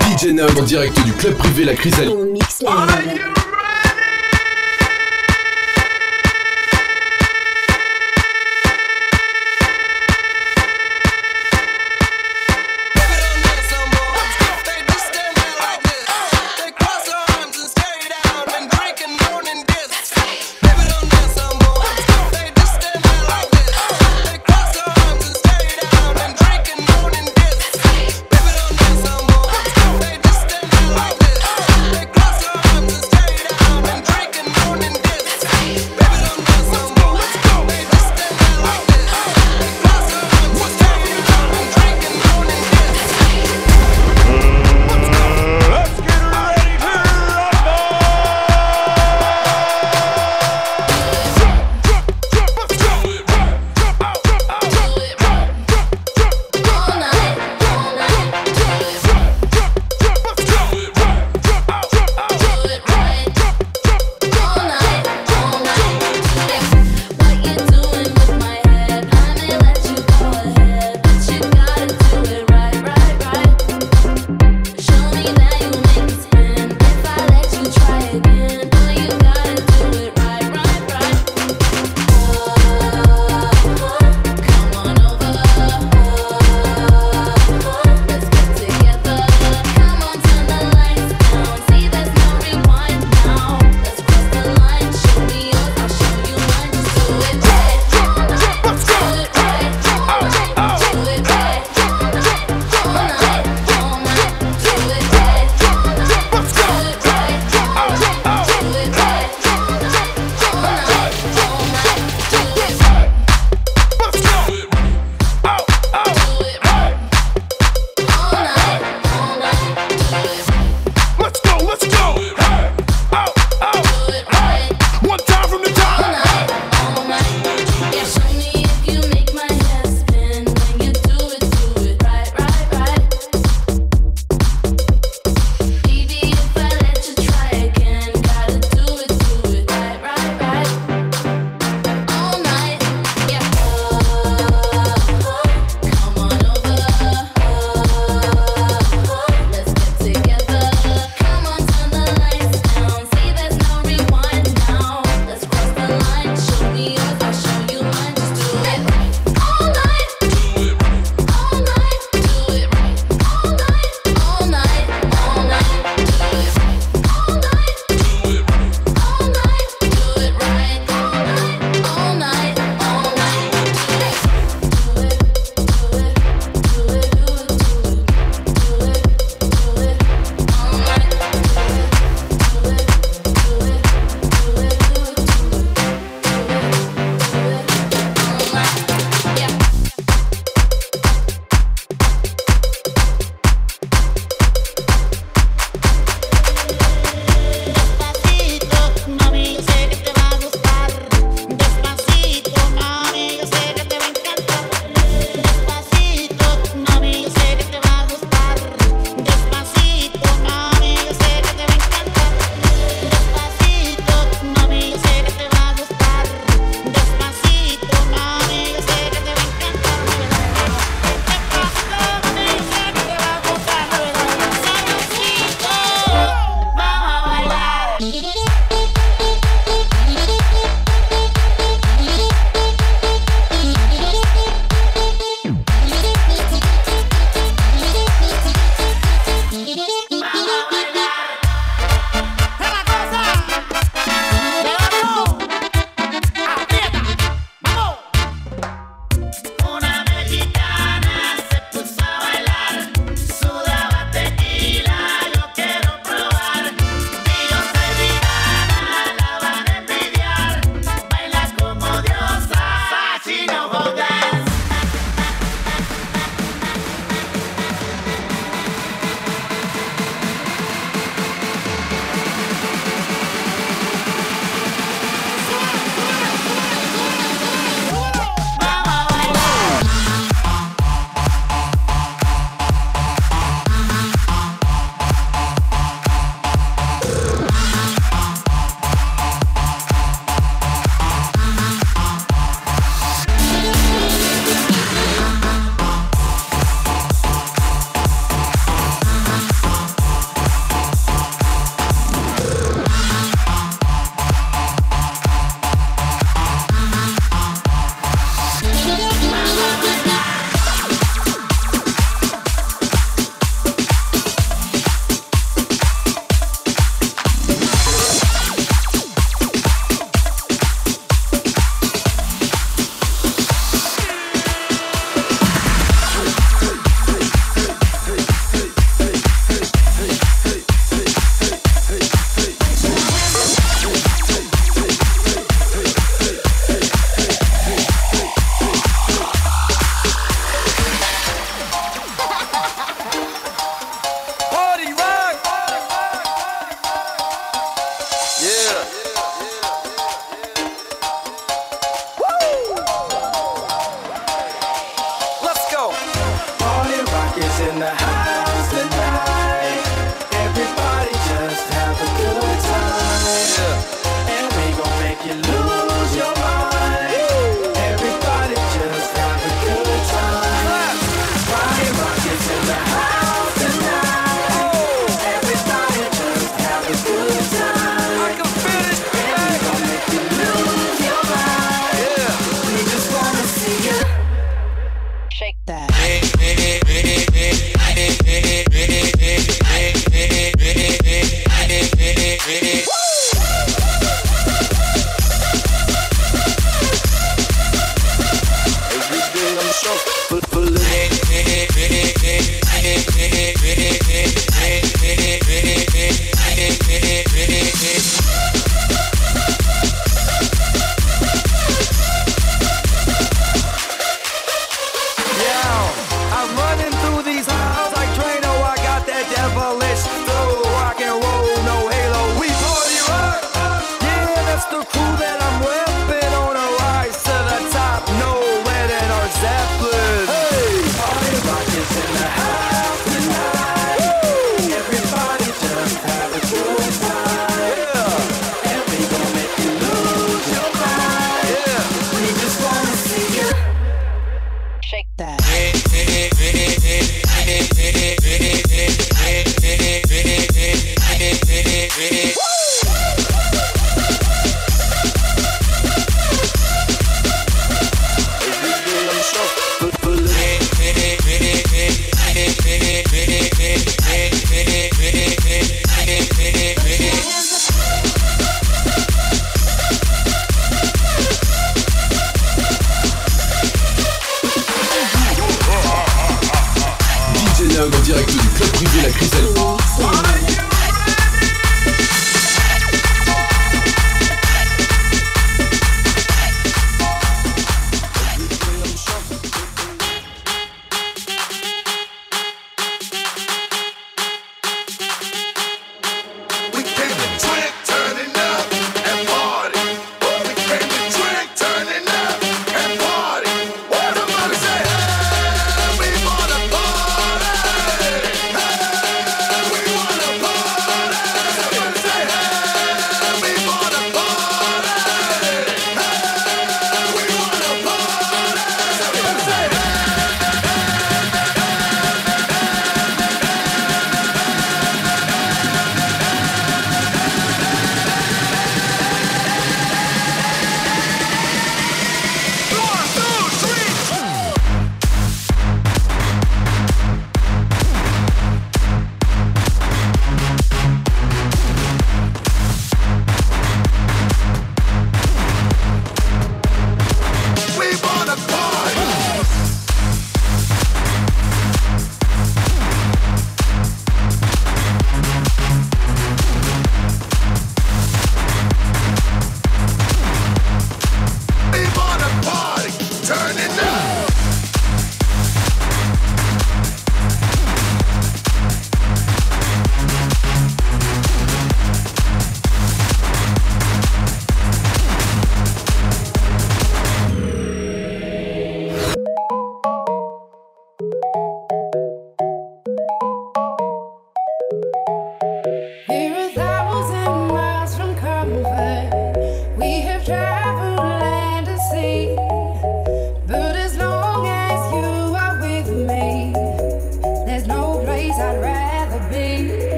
DJ Num en direct du club privé La Chrysalide.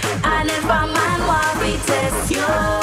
Come up, come up, come up,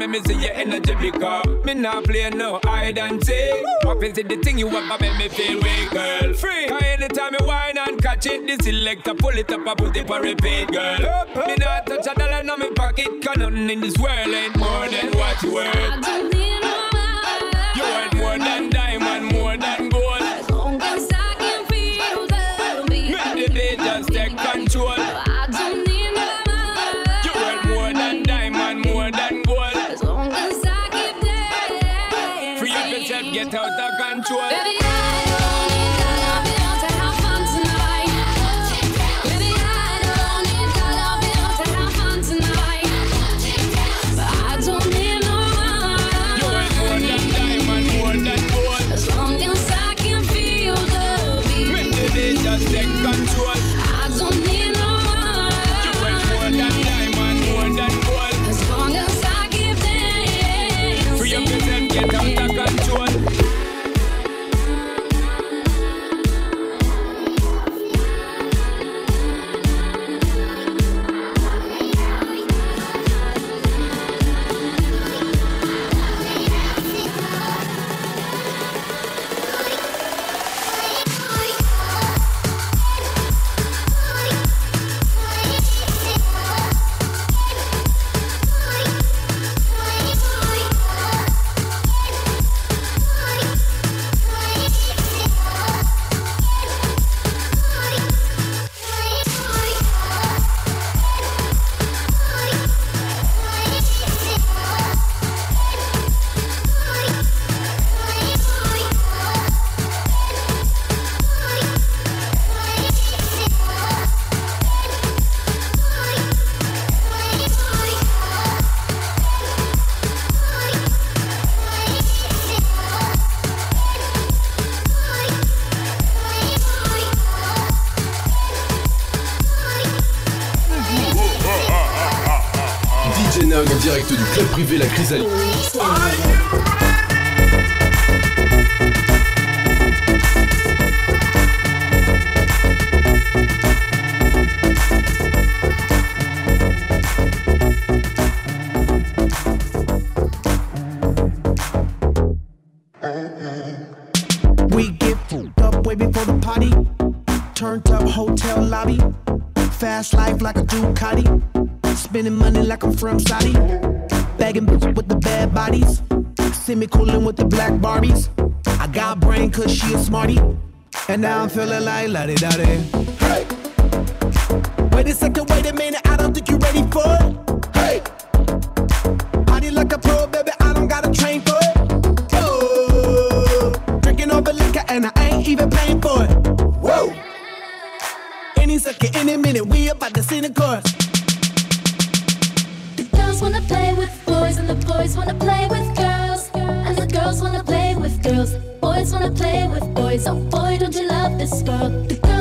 it to the floor and make me see your energy because me not play no hide and seek. What is it the thing you want to make me feel weak, girl? Free. Cause anytime you whine and catch it, this selector pull it up and put it for repeat, girl. Me not touch a dollar in my pocket, cause nothing in this world ain't more than what you worth. Yourself, direct du club privé La Chrysalide. We get up way before the party. Turned up hotel lobby. Fast life like a Ducati. Like I'm from Saudi. Bagging bitches with the bad bodies. Coolin' with the black Barbies. I got brain cause she a smarty. And now I'm feeling like la di Hey! Wait a second, wait a minute, I don't think you're ready for it. Hey! Party like a pro, baby, I don't gotta train for it. Oh, drinking all the liquor and I ain't even paying for it. Whoa! Any second, any minute, we about to see the chorus. Boys wanna play with girls. And the girls wanna play with girls. Boys wanna play with boys. Oh boy, don't you love this world?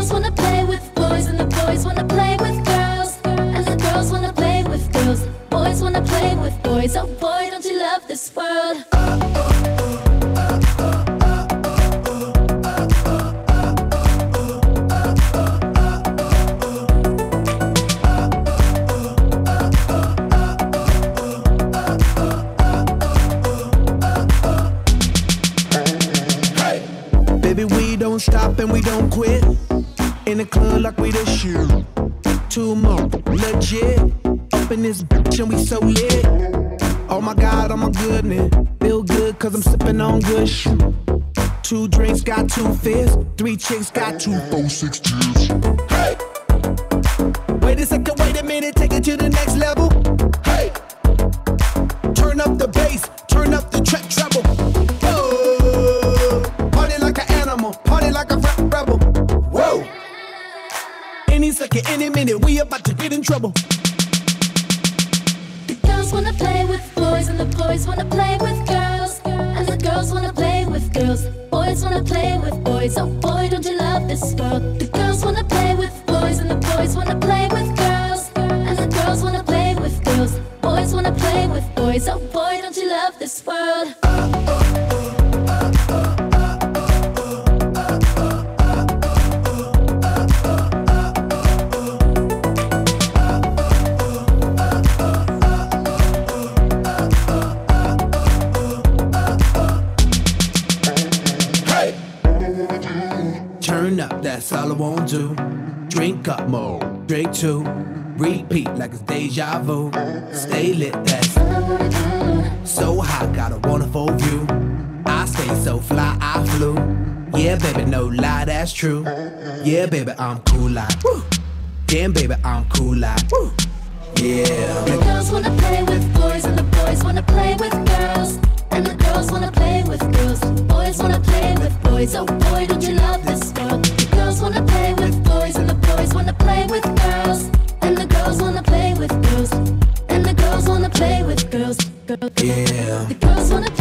On shit. Two drinks got two fists. Three chicks got two, four, six tears. Hey! Boys wanna play with boys. Oh boy, don't you love this world? The girls wanna play with boys and the boys wanna play with girls. And the girls wanna play with girls. Boys wanna play with boys. Oh boy, don't you love this world? Two, repeat like it's deja vu. Stay lit, that's so hot, got a wonderful view. I stay so fly, I flew. Yeah, baby, no lie, that's true. Yeah, baby, I'm cool like. Damn, baby, I'm cool like. Yeah. The girls wanna play with boys and the boys wanna play with girls. And the girls wanna play with girls. Boys wanna play with boys. Oh boy, don't you love this girl? Yeah. The girls wanna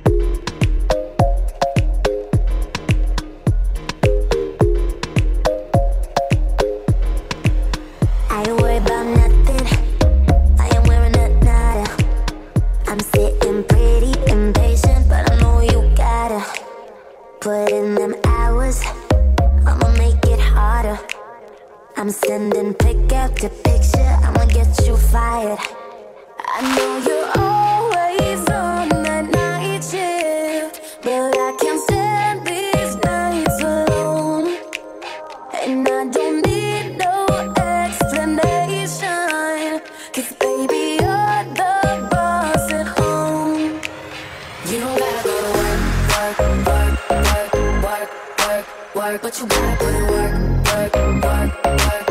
I'm sending pick after picture. I'ma get you fired. I know you're always on that night shift, but I can't stand these nights alone. And I don't need no explanation. Cause baby, you're the boss at home. You don't gotta go to work, work, work, work, work, work, work. But you gotta in work, work, work, work, work,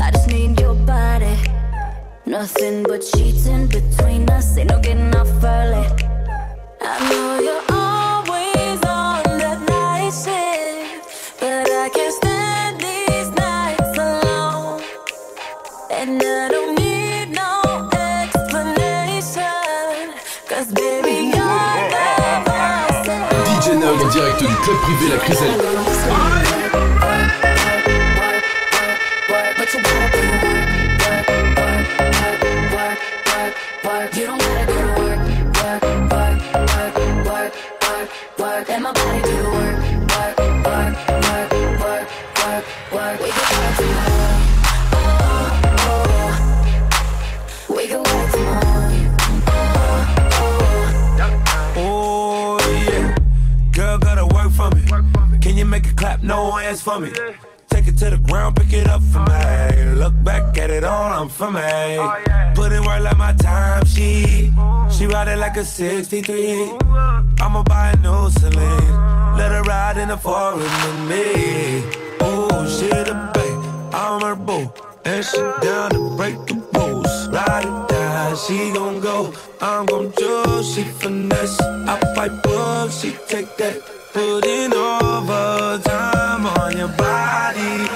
I just need your body. Nothing but sheets in between us. Ain't no getting off early. I know you're always on that night shift, but I can't stand these nights alone. And I don't need no baby, you're the. DJ en direct du club privé La Criselle. for me. Take it to the ground, pick it up for me. Look back at it all, I'm for me. Put in work like my time, she. She ride it like a 63. I'ma buy a new Celine. Let her ride in the forest with me. Oh, she the babe, I'm her boo. And she down to break the rules. Ride it down, she gon' go. I'm gon' choose, she finesse. I fight book, she take that. Put in overtime on your body.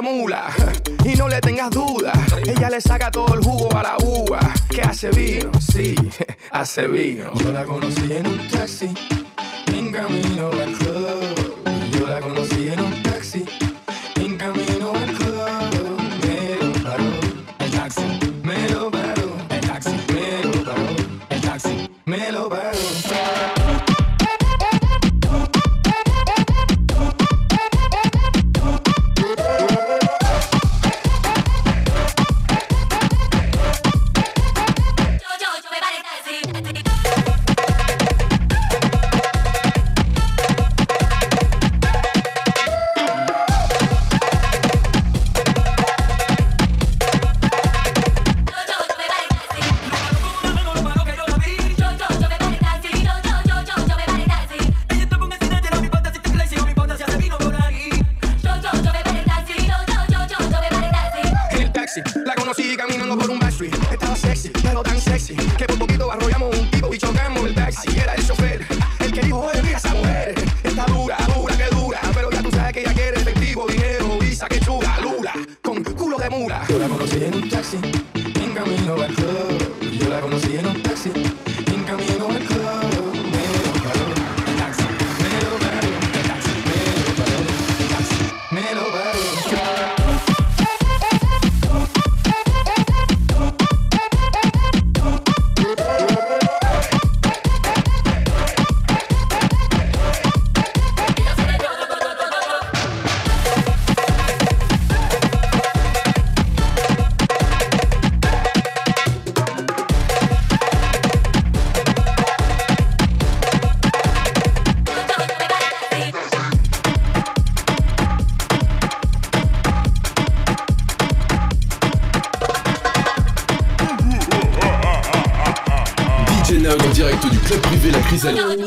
y no le tengas duda. Ella le saca todo el jugo a la uva. Que hace vino, sí, hace vino. Yo la conocí en un taxi en camino al club. Yo la conocí en un direct du club privé La Chrysalide.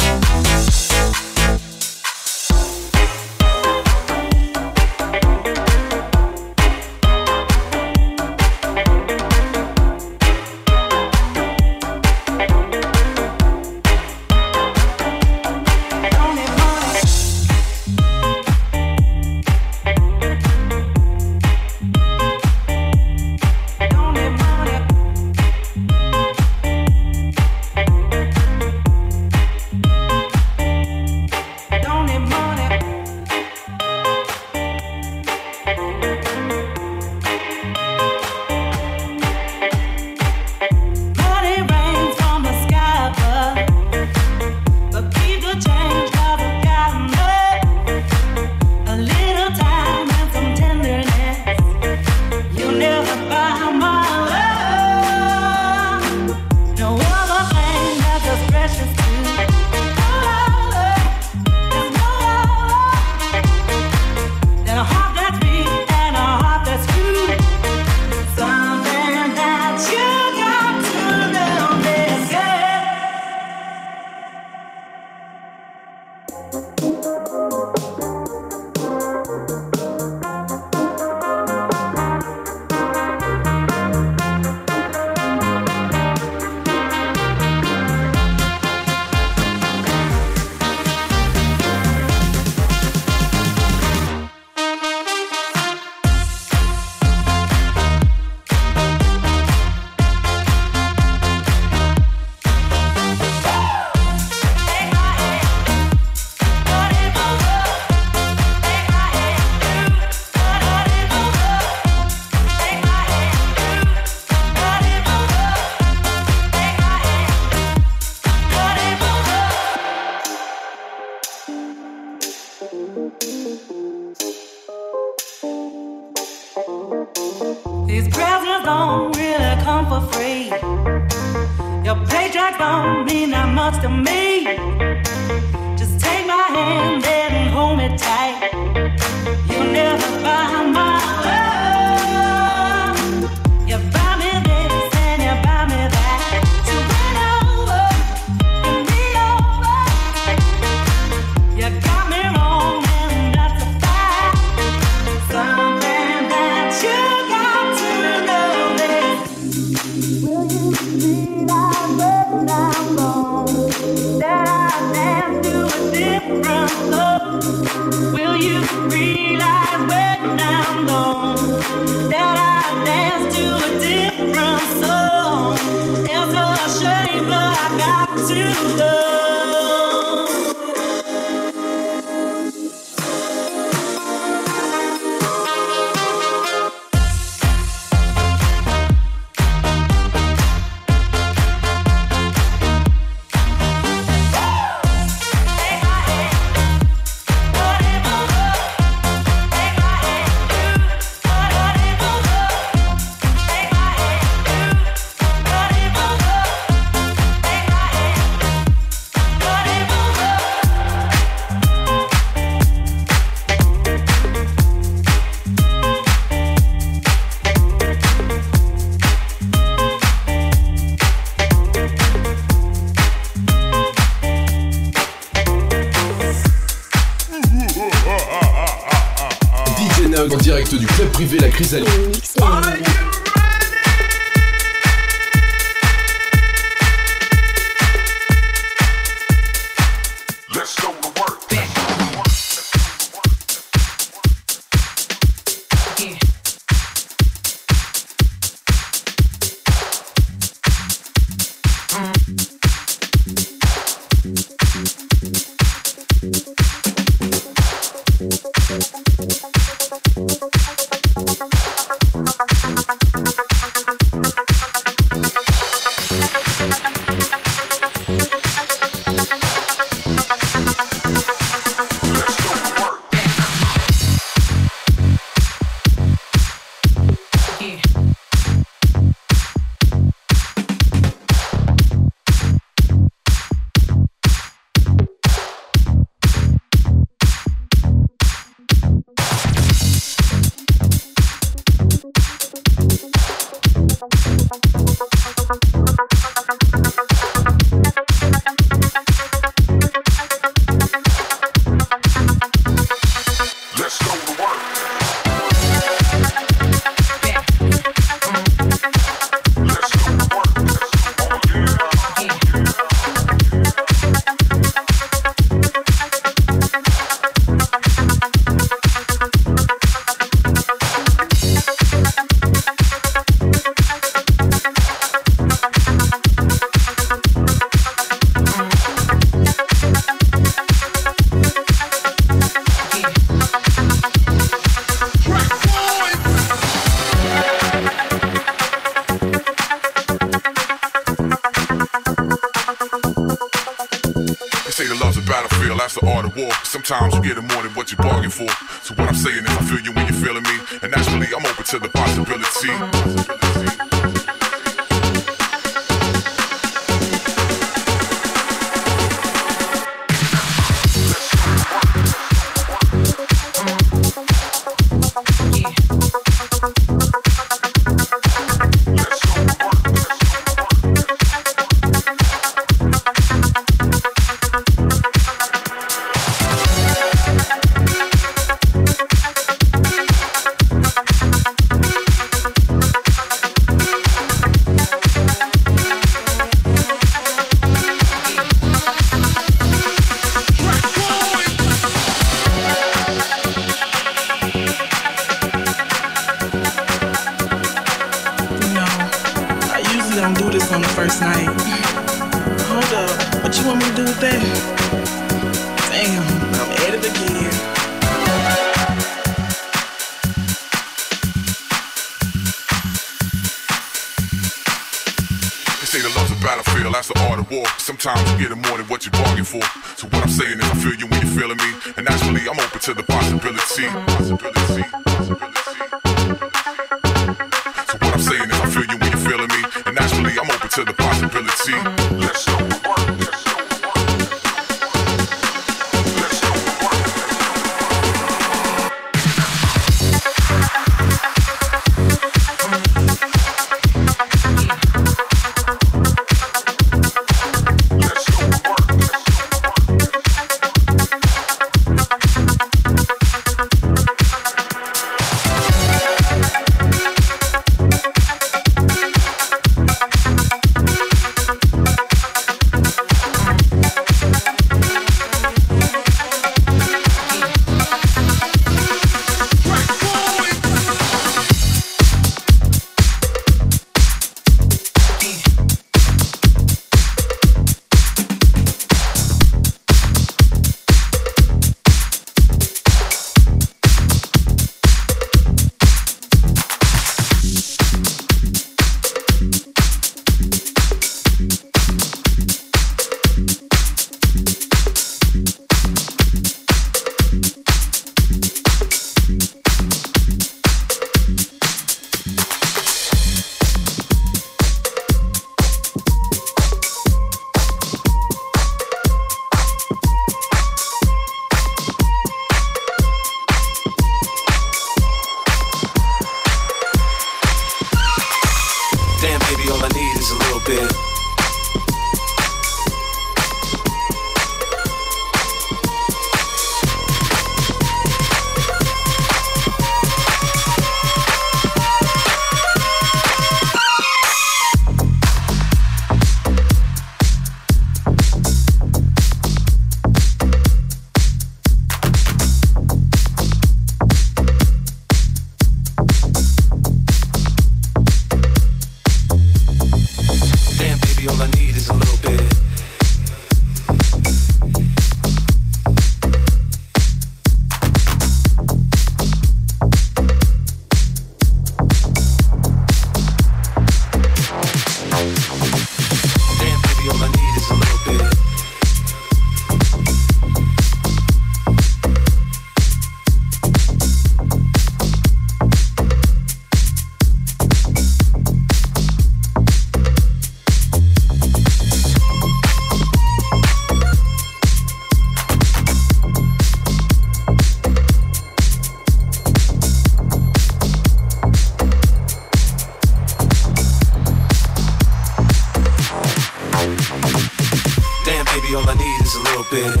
just a little bit.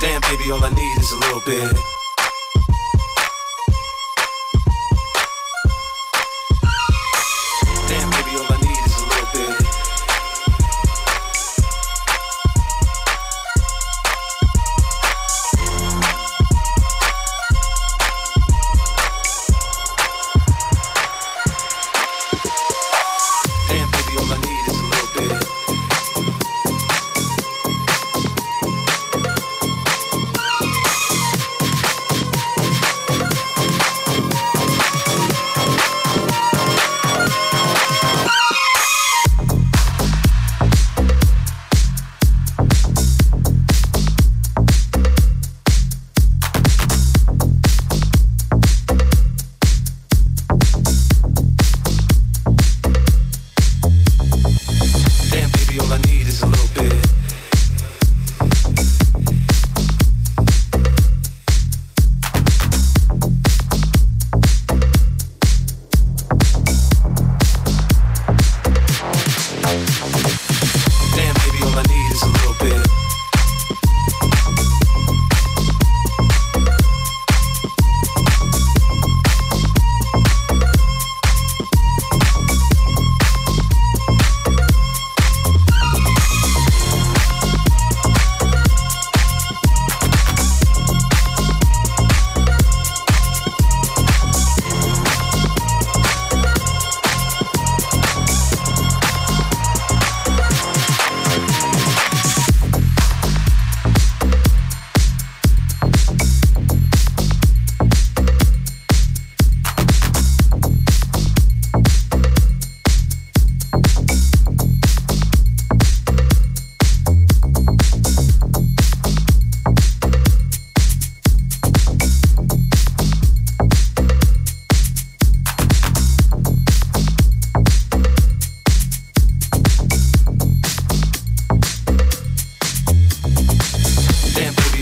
Damn, baby, all I need is a little bit.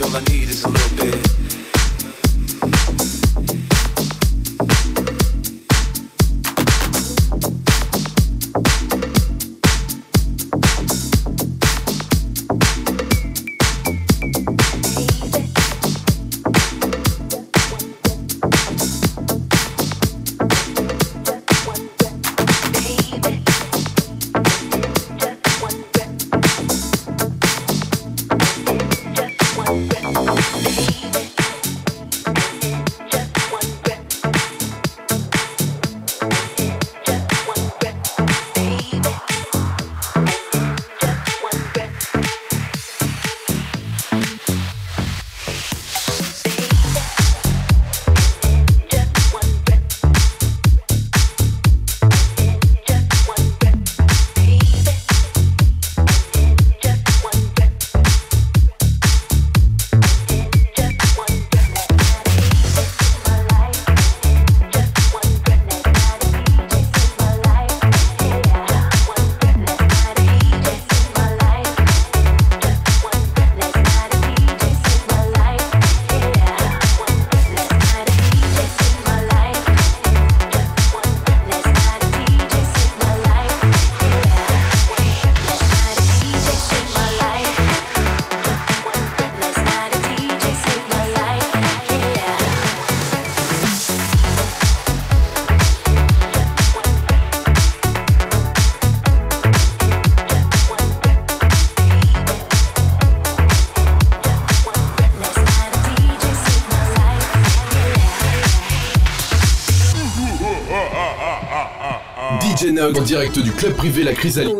all I need is a little bit. En direct du club privé La Chrysalide.